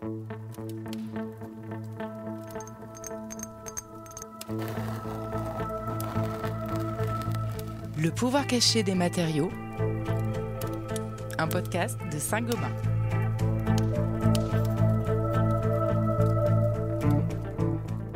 Le pouvoir caché des matériaux, un podcast de Saint-Gobain.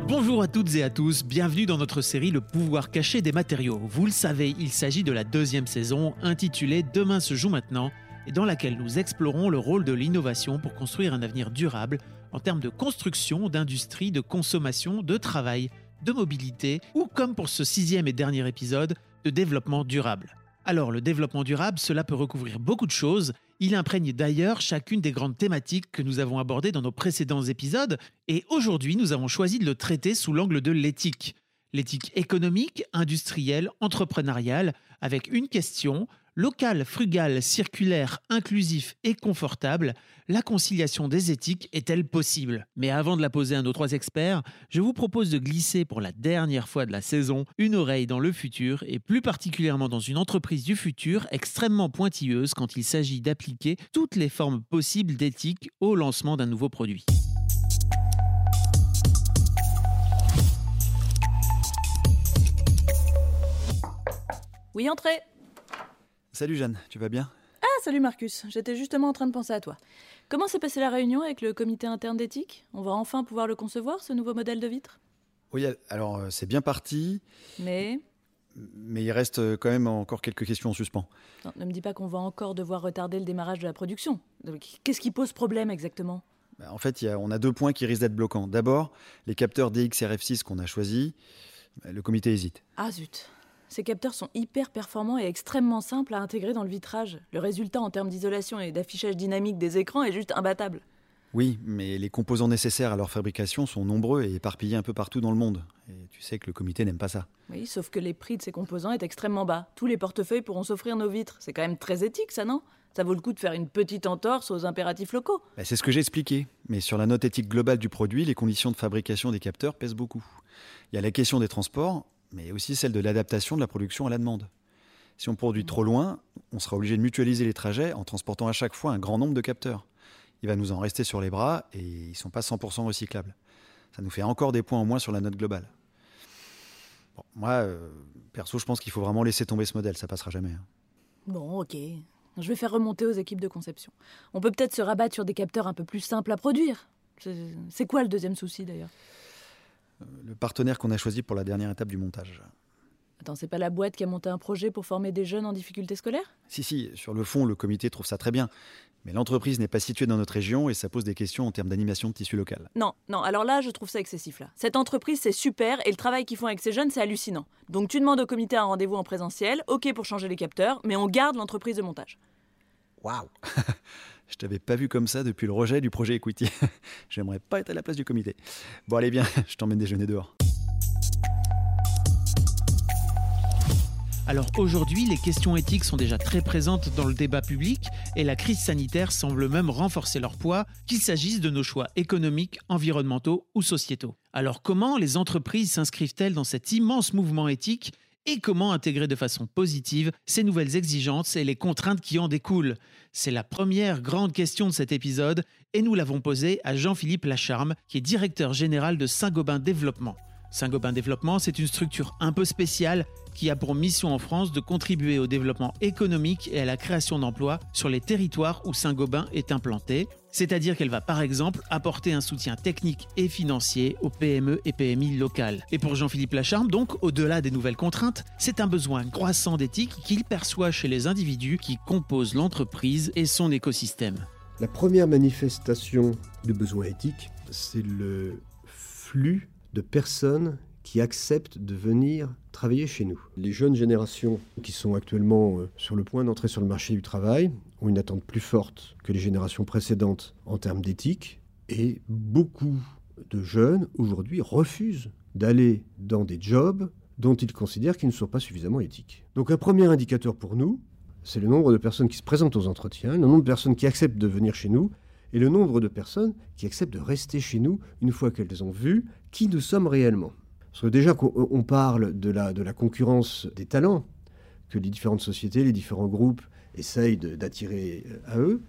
Bonjour à toutes et à tous, bienvenue dans notre série Le pouvoir caché des matériaux. Vous le savez, il s'agit de la deuxième saison intitulée Demain se joue maintenant et dans laquelle nous explorons le rôle de l'innovation pour construire un avenir durable en termes de construction, d'industrie, de consommation, de travail, de mobilité ou comme pour ce sixième et dernier épisode, de développement durable. Alors le développement durable, cela peut recouvrir beaucoup de choses. Il imprègne d'ailleurs chacune des grandes thématiques que nous avons abordées dans nos précédents épisodes, et aujourd'hui nous avons choisi de le traiter sous l'angle de l'éthique. L'éthique économique, industrielle, entrepreneuriale, avec une question, local, frugal, circulaire, inclusif et confortable, la conciliation des éthiques est-elle possible? Mais avant de la poser à nos trois experts, je vous propose de glisser pour la dernière fois de la saison une oreille dans le futur et plus particulièrement dans une entreprise du futur extrêmement pointilleuse quand il s'agit d'appliquer toutes les formes possibles d'éthique au lancement d'un nouveau produit. Oui, entrez Salut Jeanne, tu vas bien? Ah, salut Marcus, j'étais justement en train de penser à toi. Comment s'est passée la réunion avec le comité interne d'éthique? On va enfin pouvoir le concevoir, ce nouveau modèle de vitre? Oui, alors euh, c'est bien parti, Mais mais il reste euh, quand même encore quelques questions en suspens. non, ne me dis pas qu'on va encore devoir retarder le démarrage de la production. Qu'est-ce qui pose problème exactement? Bah, En fait, il y a- on a deux points qui risquent d'être bloquants. D'abord, les capteurs DXRF6 qu'on a choisis, bah, le comité hésite. Ah zut Ces capteurs sont hyper performants et extrêmement simples à intégrer dans le vitrage. Le résultat en termes d'isolation et d'affichage dynamique des écrans est juste imbattable. Oui, mais les composants nécessaires à leur fabrication sont nombreux et éparpillés un peu partout dans le monde. Et tu sais que le comité n'aime pas ça. Oui, sauf que les prix de ces composants est extrêmement bas. Tous les portefeuilles pourront s'offrir nos vitres. C'est quand même très éthique, ça, non? Ça vaut le coup de faire une petite entorse aux impératifs locaux. Bah, c'est ce que j'ai expliqué. Mais sur la note éthique globale du produit, les conditions de fabrication des capteurs pèsent beaucoup. Il y a la question des transports, mais aussi celle de l'adaptation de la production à la demande. Si on produit trop loin, on sera obligé de mutualiser les trajets en transportant à chaque fois un grand nombre de capteurs. Il va nous en rester sur les bras et ils ne sont pas 100% recyclables. Ça nous fait encore des points en moins sur la note globale. Moi, euh, perso, je pense qu'il faut vraiment laisser tomber ce modèle, ça passera jamais. hein. Bon, ok. Je vais faire remonter aux équipes de conception. On peut peut-être se rabattre sur des capteurs un peu plus simples à produire. C'est quoi le deuxième souci d'ailleurs? Le partenaire qu'on a choisi pour la dernière étape du montage. Attends, c'est pas la boîte qui a monté un projet pour former des jeunes en difficulté scolaire? Si, si, sur le fond, le comité trouve ça très bien. Mais l'entreprise n'est pas située dans notre région et ça pose des questions en termes d'animation de tissu local. Non, non, alors là, je trouve ça excessif là. Cette entreprise, c'est super et le travail qu'ils font avec ces jeunes, c'est hallucinant. Donc tu demandes au comité un rendez-vous en présentiel, ok pour changer les capteurs, mais on garde l'entreprise de montage. Waouh Je t'avais pas vu comme ça depuis le rejet du projet Equity. J'aimerais pas être à la place du comité. Bon, allez bien, je t'emmène déjeuner dehors. Alors aujourd'hui, les questions éthiques sont déjà très présentes dans le débat public et la crise sanitaire semble même renforcer leur poids, qu'il s'agisse de nos choix économiques, environnementaux ou sociétaux. Alors comment les entreprises s'inscrivent-elles dans cet immense mouvement éthique et comment intégrer de façon positive ces nouvelles exigences et les contraintes qui en découlent? C'est la première grande question de cet épisode et nous l'avons posée à Jean-Philippe Lacharme, qui est directeur général de Saint-Gobain Développement. Saint-Gobain Développement, c'est une structure un peu spéciale qui a pour mission en France de contribuer au développement économique et à la création d'emplois sur les territoires où Saint-Gobain est implanté. C'est-à-dire qu'elle va par exemple apporter un soutien technique et financier aux PME et PMI locales. Et pour Jean-Philippe Lacharme, donc, au-delà des nouvelles contraintes, c'est un besoin croissant d'éthique qu'il perçoit chez les individus qui composent l'entreprise et son écosystème. La première manifestation de besoin éthique, c'est le flux de personnes qui acceptent de venir travailler chez nous. Les jeunes générations qui sont actuellement euh, sur le point d'entrer sur le marché du travail ont une attente plus forte que les générations précédentes en termes d'éthique et beaucoup de jeunes aujourd'hui refusent d'aller dans des jobs dont ils considèrent qu'ils ne sont pas suffisamment éthiques. Donc un premier indicateur pour nous, c'est le nombre de personnes qui se présentent aux entretiens, le nombre de personnes qui acceptent de venir chez nous et le nombre de personnes qui acceptent de rester chez nous une fois qu'elles ont vu qui nous sommes réellement. Parce que déjà qu'on on parle de la, de la concurrence des talents, que les différentes sociétés, les différents groupes essayent d'attirer euh, à eux,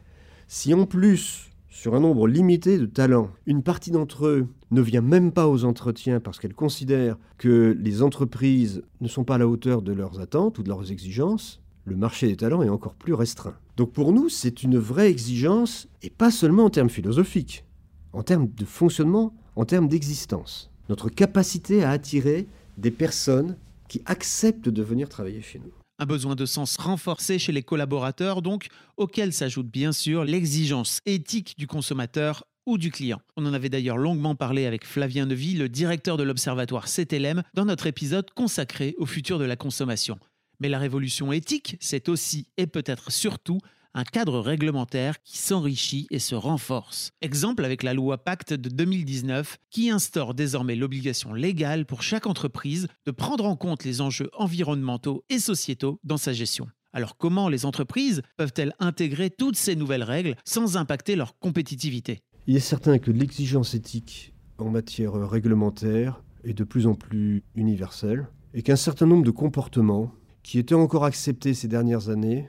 si en plus sur un nombre limité de talents. Une partie d'entre eux ne vient même pas aux entretiens parce qu'elle considère que les entreprises ne sont pas à la hauteur de leurs attentes ou de leurs exigences. Le marché des talents est encore plus restreint. Donc pour nous, c'est une vraie exigence, et pas seulement en termes philosophiques, en termes de fonctionnement, en termes d'existence. Notre capacité à attirer des personnes qui acceptent de venir travailler chez nous. Un besoin de sens renforcé chez les collaborateurs, donc, auquel s'ajoute bien sûr l'exigence éthique du consommateur ou du client. On en avait d'ailleurs longuement parlé avec Flavien Nevy, le directeur de l'observatoire CTLM, dans notre épisode consacré au futur de la consommation. Mais la révolution éthique, c'est aussi et peut-être surtout un cadre réglementaire qui s'enrichit et se renforce. Exemple avec la loi Pacte de 2019 qui instaure désormais l'obligation légale pour chaque entreprise de prendre en compte les enjeux environnementaux et sociétaux dans sa gestion. Alors comment les entreprises peuvent-elles intégrer toutes ces nouvelles règles sans impacter leur compétitivité? Il est certain que l'exigence éthique en matière réglementaire est de plus en plus universelle et qu'un certain nombre de comportements qui étaient encore acceptés ces dernières années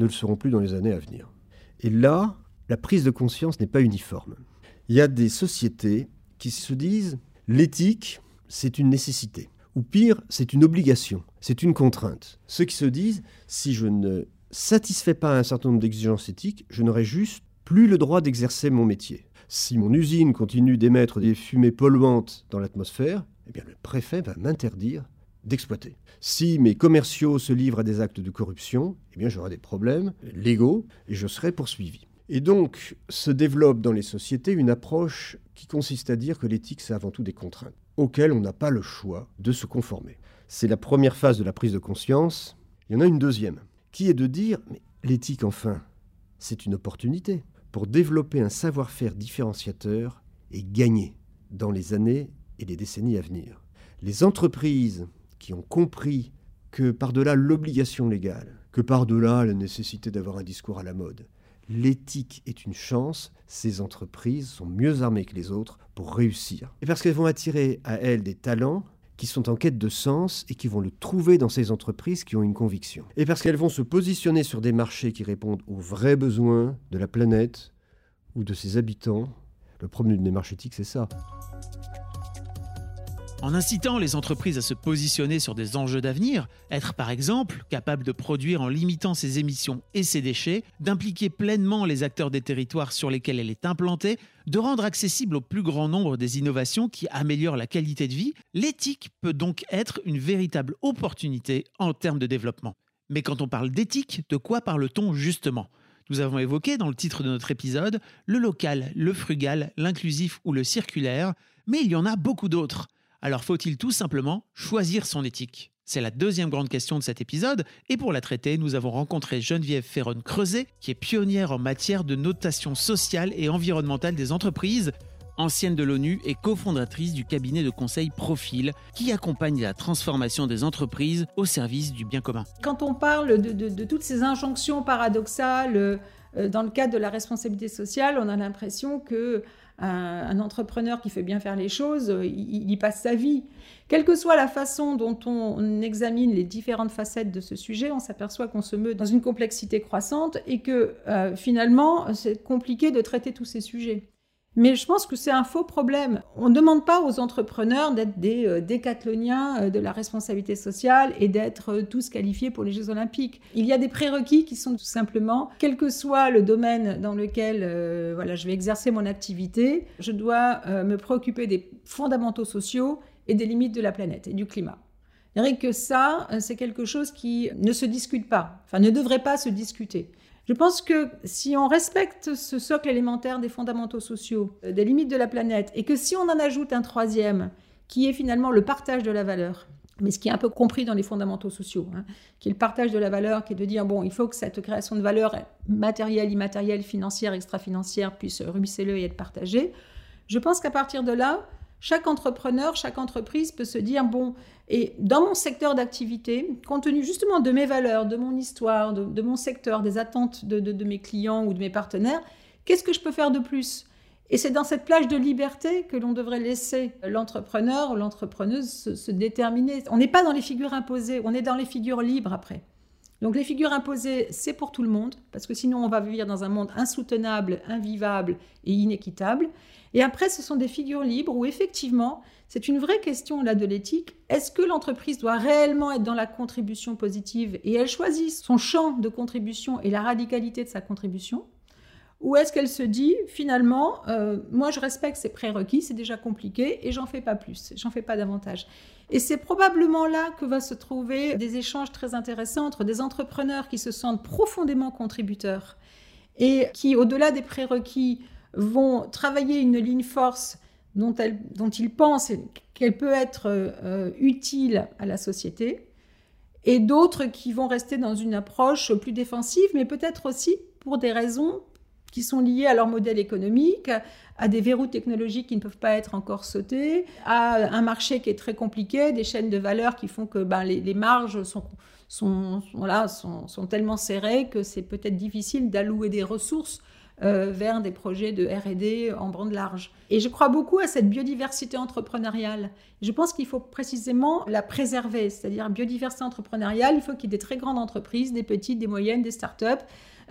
ne le seront plus dans les années à venir. Et là, la prise de conscience n'est pas uniforme. Il y a des sociétés qui se disent l'éthique, c'est une nécessité. Ou pire, c'est une obligation, c'est une contrainte. Ceux qui se disent si je ne satisfais pas un certain nombre d'exigences éthiques, je n'aurai juste plus le droit d'exercer mon métier. Si mon usine continue d'émettre des fumées polluantes dans l'atmosphère, eh bien le préfet va m'interdire d'exploiter. Si mes commerciaux se livrent à des actes de corruption, eh bien j'aurai des problèmes légaux et je serai poursuivi. Et donc se développe dans les sociétés une approche qui consiste à dire que l'éthique, c'est avant tout des contraintes, auxquelles on n'a pas le choix de se conformer. C'est la première phase de la prise de conscience. Il y en a une deuxième, qui est de dire, mais l'éthique, enfin, c'est une opportunité pour développer un savoir-faire différenciateur et gagner dans les années et les décennies à venir. Les entreprises qui ont compris que par-delà l'obligation légale, que par-delà la nécessité d'avoir un discours à la mode, l'éthique est une chance, ces entreprises sont mieux armées que les autres pour réussir. Et parce qu'elles vont attirer à elles des talents qui sont en quête de sens et qui vont le trouver dans ces entreprises qui ont une conviction. Et parce qu'elles vont se positionner sur des marchés qui répondent aux vrais besoins de la planète ou de ses habitants. Le problème d'une démarche éthique, c'est ça. En incitant les entreprises à se positionner sur des enjeux d'avenir, être par exemple capable de produire en limitant ses émissions et ses déchets, d'impliquer pleinement les acteurs des territoires sur lesquels elle est implantée, de rendre accessible au plus grand nombre des innovations qui améliorent la qualité de vie, l'éthique peut donc être une véritable opportunité en termes de développement. Mais quand on parle d'éthique, de quoi parle-t-on justement? Nous avons évoqué dans le titre de notre épisode le local, le frugal, l'inclusif ou le circulaire, mais il y en a beaucoup d'autres. Alors faut-il tout simplement choisir son éthique? C'est la deuxième grande question de cet épisode, et pour la traiter, nous avons rencontré Geneviève Ferron-Creuset, qui est pionnière en matière de notation sociale et environnementale des entreprises, ancienne de l'ONU et cofondatrice du cabinet de conseil Profil, qui accompagne la transformation des entreprises au service du bien commun. Quand on parle de, toutes ces injonctions paradoxales euh, dans le cadre de la responsabilité sociale, on a l'impression que un, entrepreneur qui fait bien faire les choses, euh, il, y passe sa vie. Quelle que soit la façon dont on examine les différentes facettes de ce sujet, on s'aperçoit qu'on se meut dans une complexité croissante et que euh, finalement, c'est compliqué de traiter tous ces sujets. Mais je pense que c'est un faux problème. On ne demande pas aux entrepreneurs d'être des euh, décathloniens euh, de la responsabilité sociale et d'être euh, tous qualifiés pour les Jeux olympiques. Il y a des prérequis qui sont tout simplement, quel que soit le domaine dans lequel voilà, je vais exercer mon activité, je dois me préoccuper des fondamentaux sociaux et des limites de la planète et du climat. Je que ça, c'est quelque chose qui ne se discute pas, enfin ne devrait pas se discuter. Je pense que si on respecte ce socle élémentaire des fondamentaux sociaux, euh, des limites de la planète, et que si on en ajoute un troisième, qui est finalement le partage de la valeur, mais ce qui est un peu compris dans les fondamentaux sociaux, hein, qui est le partage de la valeur, qui est de dire, bon, il faut que cette création de valeur matérielle, immatérielle, financière, extra-financière puisse ruisseler et être partagée, je pense qu'à partir de là, chaque entrepreneur, chaque entreprise peut se dire, bon, et dans mon secteur d'activité, compte tenu justement de mes valeurs, de mon histoire, de, mon secteur, des attentes de, mes clients ou de mes partenaires, qu'est-ce que je peux faire de plus? Et c'est dans cette plage de liberté que l'on devrait laisser l'entrepreneur ou l'entrepreneuse se, déterminer. On n'est pas dans les figures imposées, on est dans les figures libres après. Donc les figures imposées, c'est pour tout le monde, parce que sinon on va vivre dans un monde insoutenable, invivable et inéquitable. Et après, ce sont des figures libres où effectivement, c'est une vraie question là de l'éthique. Est-ce que l'entreprise doit réellement être dans la contribution positive et elle choisit son champ de contribution et la radicalité de sa contribution? Ou est-ce qu'elle se dit finalement, euh, moi je respecte ces prérequis, c'est déjà compliqué et j'en fais pas plus, j'en fais pas davantage. Et c'est probablement là que va se trouver des échanges très intéressants entre des entrepreneurs qui se sentent profondément contributeurs et qui, au-delà des prérequis, vont travailler une ligne force dont, ils pensent qu'elle peut être euh, utile à la société, et d'autres qui vont rester dans une approche plus défensive, mais peut-être aussi pour des raisons qui sont liées à leur modèle économique, à des verrous technologiques qui ne peuvent pas être encore sautés, à un marché qui est très compliqué, des chaînes de valeur qui font que ben, les, marges sont, sont, voilà, sont, sont, tellement serrées que c'est peut-être difficile d'allouer des ressources euh, vers des projets de RD en bande large. Et je crois beaucoup à cette biodiversité entrepreneuriale. Je pense qu'il faut précisément la préserver, c'est-à-dire biodiversité entrepreneuriale, il faut qu'il y ait des très grandes entreprises, des petites, des moyennes, des start-up, euh,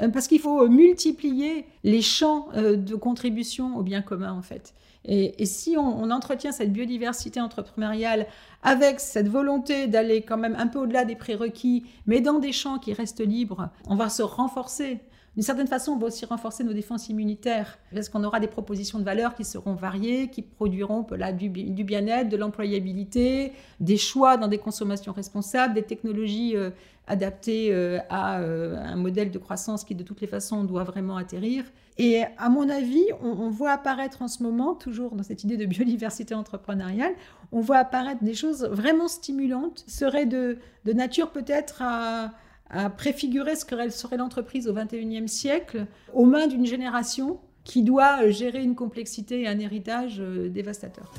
parce qu'il faut multiplier les champs euh, de contribution au bien commun, en fait. Et, si on, entretient cette biodiversité entrepreneuriale avec cette volonté d'aller quand même un peu au-delà des prérequis, mais dans des champs qui restent libres, on va se renforcer. D'une certaine façon, on va aussi renforcer nos défenses immunitaires, parce qu'on aura des propositions de valeur qui seront variées, qui produiront là, du, du bien-être, de l'employabilité, des choix dans des consommations responsables, des technologies euh, adaptées euh, à euh, un modèle de croissance qui, de toutes les façons, doit vraiment atterrir. Et à mon avis, on, voit apparaître en ce moment, toujours dans cette idée de biodiversité entrepreneuriale, on voit apparaître des choses vraiment stimulantes, seraient de, de nature peut-être à à préfigurer ce que serait l'entreprise au XXIe siècle aux mains d'une génération qui doit gérer une complexité et un héritage euh, dévastateur.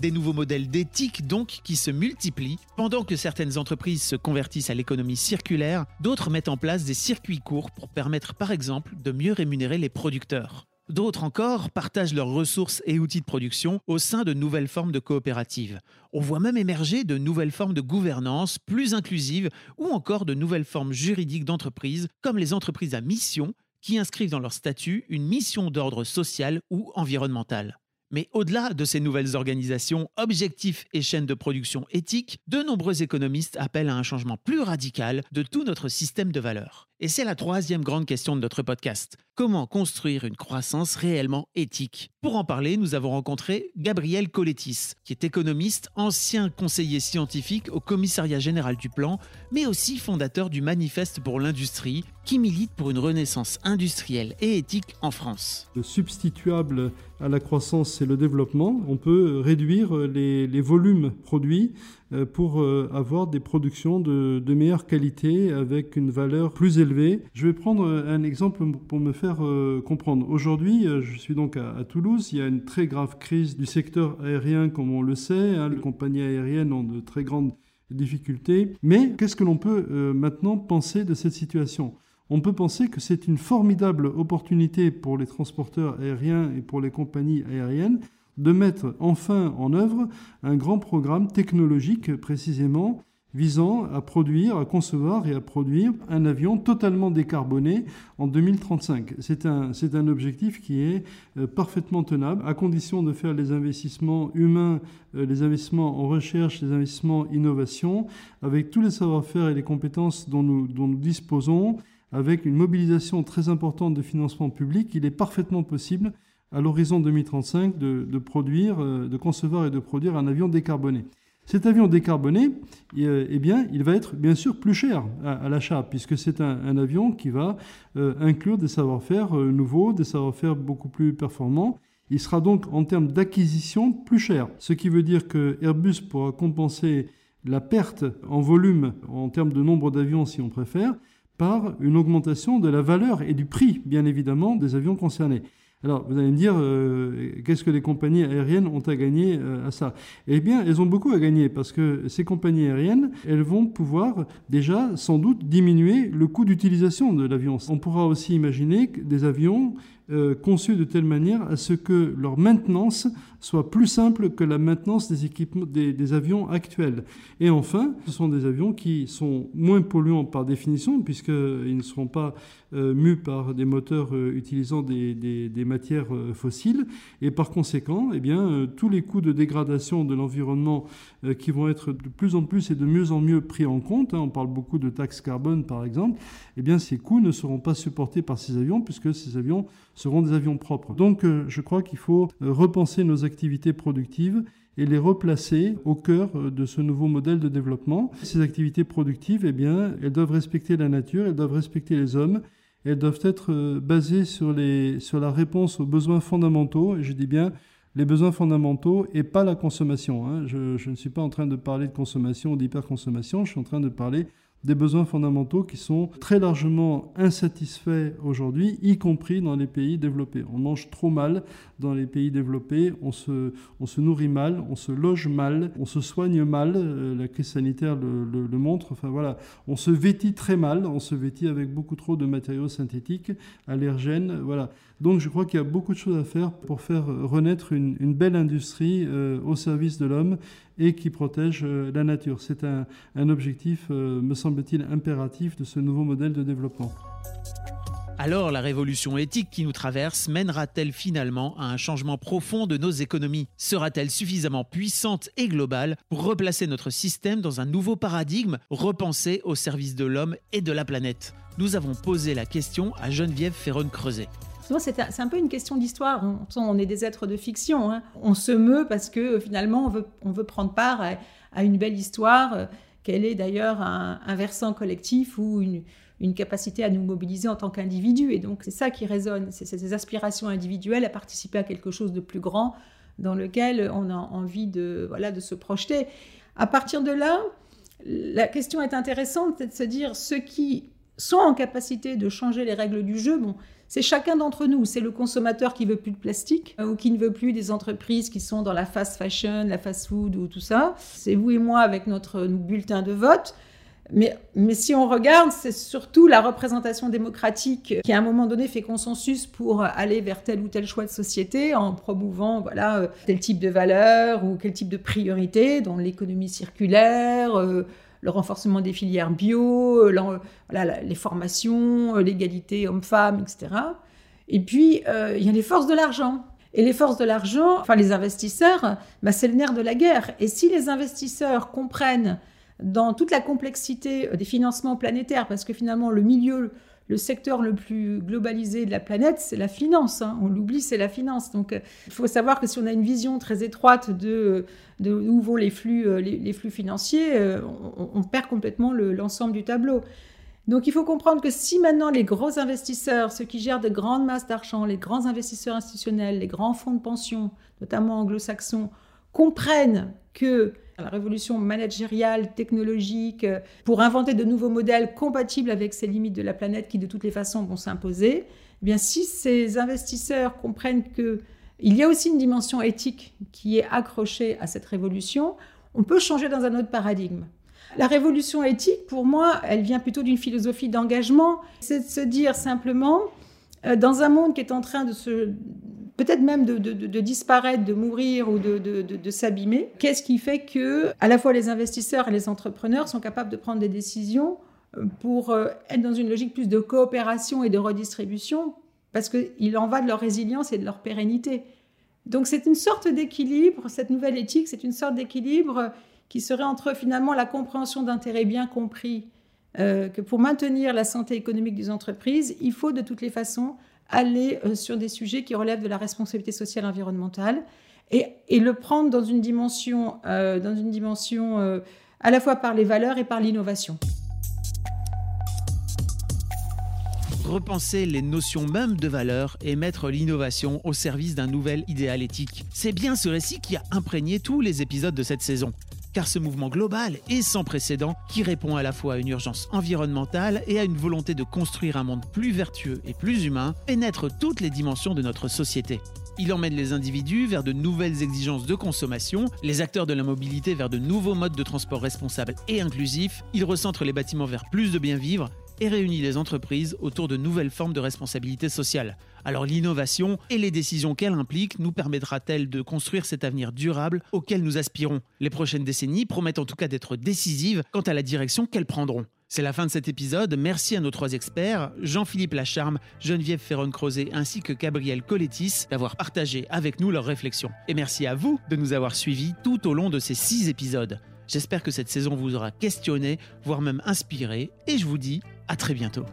Des nouveaux modèles d'éthique donc qui se multiplient. Pendant que certaines entreprises se convertissent à l'économie circulaire, d'autres mettent en place des circuits courts pour permettre par exemple de mieux rémunérer les producteurs. D'autres encore partagent leurs ressources et outils de production au sein de nouvelles formes de coopératives. On voit même émerger de nouvelles formes de gouvernance plus inclusives ou encore de nouvelles formes juridiques d'entreprise comme les entreprises à mission qui inscrivent dans leur statut une mission d'ordre social ou environnemental. Mais au-delà de ces nouvelles organisations, objectifs et chaînes de production éthiques, de nombreux économistes appellent à un changement plus radical de tout notre système de valeurs. Et c'est la troisième grande question de notre podcast. Comment construire une croissance réellement éthique? Pour en parler, nous avons rencontré Gabriel Colettis, qui est économiste, ancien conseiller scientifique au commissariat général du plan, mais aussi fondateur du Manifeste pour l'industrie, qui milite pour une renaissance industrielle et éthique en France. Le substituable à la croissance, c'est le développement. On peut réduire les, volumes produits pour euh, avoir des productions de, meilleure qualité avec une valeur plus élevée. Je vais prendre un exemple pour me faire euh, comprendre. Aujourd'hui, je suis donc à, Toulouse. Il y a une très grave crise du secteur aérien, comme on le sait. Hein. Les compagnies aériennes ont de très grandes difficultés. Mais qu'est-ce que l'on peut maintenant penser de cette situation? On peut penser que c'est une formidable opportunité pour les transporteurs aériens et pour les compagnies aériennes de mettre enfin en œuvre un grand programme technologique précisément visant à produire, à concevoir et à produire un avion totalement décarboné en 2035. C'est un, c'est un objectif qui est euh, parfaitement tenable, à condition de faire les investissements humains, euh, les investissements en recherche, les investissements innovation, avec tous les savoir-faire et les compétences dont nous, dont nous disposons, avec une mobilisation très importante de financement public, il est parfaitement possible à l'horizon 2035 de, produire, euh, de concevoir et de produire un avion décarboné. Cet avion décarboné, euh, eh bien, il va être bien sûr plus cher à, l'achat, puisque c'est un, avion qui va euh, inclure des savoir-faire nouveaux, des savoir-faire beaucoup plus performants. Il sera donc en termes d'acquisition plus cher, ce qui veut dire que Airbus pourra compenser la perte en volume, en termes de nombre d'avions si on préfère, par une augmentation de la valeur et du prix, bien évidemment, des avions concernés. Alors, vous allez me dire, euh, qu'est-ce que les compagnies aériennes ont à gagner euh, à ça? Eh bien, elles ont beaucoup à gagner parce que ces compagnies aériennes, elles vont pouvoir déjà, sans doute, diminuer le coût d'utilisation de l'avion. On pourra aussi imaginer des avions euh, conçus de telle manière à ce que leur maintenance soit plus simple que la maintenance des, équipements, des, avions actuels. Et enfin, ce sont des avions qui sont moins polluants par définition, puisqu'ils ne seront pas euh, par des moteurs euh, utilisant des, des, matières fossiles. Et par conséquent, eh bien, tous les coûts de dégradation de l'environnement qui vont être de plus en plus et de mieux en mieux pris en compte, hein, on parle beaucoup de taxes carbone par exemple, eh bien, ces coûts ne seront pas supportés par ces avions, puisque ces avions seront des avions propres. Donc euh, je crois qu'il faut euh, repenser nos activités productives et les replacer au cœur euh, de ce nouveau modèle de développement. Ces activités productives, eh bien, elles doivent respecter la nature, elles doivent respecter les hommes, elles doivent être basées sur, les, sur la réponse aux besoins fondamentaux, et je dis bien les besoins fondamentaux et pas la consommation. Hein. Je, je, ne suis pas en train de parler de consommation ou d'hyperconsommation, je suis en train de parler des besoins fondamentaux qui sont très largement insatisfaits aujourd'hui, y compris dans les pays développés. On mange trop mal dans les pays développés, on se, on se nourrit mal, on se loge mal, on se soigne mal, euh, la crise sanitaire le, montre, enfin voilà, on se vêtit très mal, on se vêtit avec beaucoup trop de matériaux synthétiques, allergènes, voilà. Donc je crois qu'il y a beaucoup de choses à faire pour faire renaître une, une belle industrie euh, au service de l'homme et qui protège euh, la nature. C'est un, objectif, euh, me semble-t-il, impératif de ce nouveau modèle de développement. Alors la révolution éthique qui nous traverse mènera-t-elle finalement à un changement profond de nos économies? Sera-t-elle suffisamment puissante et globale pour replacer notre système dans un nouveau paradigme repensé au service de l'homme et de la planète? Nous avons posé la question à Geneviève Ferron-Creuset c'est un peu une question d'histoire. On, est des êtres de fiction. Hein. On se meut parce que finalement, on veut, prendre part à, une belle histoire, euh, qu'elle est d'ailleurs un, versant collectif ou une, capacité à nous mobiliser en tant qu'individu. Et donc, c'est ça qui résonne. C'est ces aspirations individuelles à participer à quelque chose de plus grand dans lequel on a envie de, de se projeter. À partir de là, la question est intéressante, c'est de se dire ceux qui sont en capacité de changer les règles du jeu. Bon, c'est chacun d'entre nous. C'est le consommateur qui veut plus de plastique euh, ou qui ne veut plus des entreprises qui sont dans la fast fashion, la fast food ou tout ça. C'est vous et moi avec notre bulletin de vote. Mais, mais si on regarde, c'est surtout la représentation démocratique qui, à un moment donné, fait consensus pour aller vers tel ou tel choix de société en promouvant voilà, euh, tel type de valeur ou quel type de priorité, dans l'économie circulaire, euh, le renforcement des filières bio, euh, les formations, euh, l'égalité homme-femme, etc. Et puis, euh, il y a les forces de l'argent. Et les forces de l'argent, enfin les investisseurs, bah, c'est le nerf de la guerre. Et si les investisseurs comprennent dans toute la complexité des financements planétaires, parce que finalement le milieu le secteur le plus globalisé de la planète, c'est la finance. Hein. On l'oublie, c'est la finance. Donc, euh, il faut savoir que si on a une vision très étroite de, où vont les flux, euh, les, flux financiers, euh, on, perd complètement l'ensemble du tableau. Donc, il faut comprendre que si maintenant les gros investisseurs, ceux qui gèrent de grandes masses d'argent, les grands investisseurs institutionnels, les grands fonds de pension, notamment anglo-saxons, comprennent que la révolution managériale, technologique, euh, pour inventer de nouveaux modèles compatibles avec ces limites de la planète qui de toutes les façons vont s'imposer. Eh bien, si ces investisseurs comprennent que il y a aussi une dimension éthique qui est accrochée à cette révolution, on peut changer dans un autre paradigme. La révolution éthique, pour moi, elle vient plutôt d'une philosophie d'engagement. C'est de se dire simplement, euh, dans un monde qui est en train de se peut-être même de, disparaître, de mourir ou de, s'abîmer. Qu'est-ce qui fait que à la fois les investisseurs et les entrepreneurs sont capables de prendre des décisions euh, pour euh, être dans une logique plus de coopération et de redistribution parce qu'il en va de leur résilience et de leur pérennité. Donc c'est une sorte d'équilibre, cette nouvelle éthique, c'est une sorte d'équilibre qui serait entre finalement la compréhension d'intérêts bien compris, euh, que pour maintenir la santé économique des entreprises, il faut de toutes les façons aller euh, sur des sujets qui relèvent de la responsabilité sociale environnementale et, le prendre dans une dimension, euh, euh, à la fois par les valeurs et par l'innovation. Repenser les notions mêmes de valeur et mettre l'innovation au service d'un nouvel idéal éthique. C'est bien ce récit qui a imprégné tous les épisodes de cette saison car ce mouvement global est sans précédent qui répond à la fois à une urgence environnementale et à une volonté de construire un monde plus vertueux et plus humain pénètre toutes les dimensions de notre société. Il emmène les individus vers de nouvelles exigences de consommation, les acteurs de la mobilité vers de nouveaux modes de transport responsables et inclusifs, il recentre les bâtiments vers plus de bien vivre et réunit les entreprises autour de nouvelles formes de responsabilité sociale. Alors l'innovation et les décisions qu'elle implique nous permettra-t-elle de construire cet avenir durable auquel nous aspirons? Les prochaines décennies promettent en tout cas d'être décisives quant à la direction qu'elles prendront. C'est la fin de cet épisode. Merci à nos trois experts, Jean-Philippe Lacharme, Geneviève Ferron-Crozet ainsi que Gabriel Colettis, d'avoir partagé avec nous leurs réflexions. Et merci à vous de nous avoir suivis tout au long de ces six épisodes. J'espère que cette saison vous aura questionné, voire même inspiré, et je vous dis à très bientôt.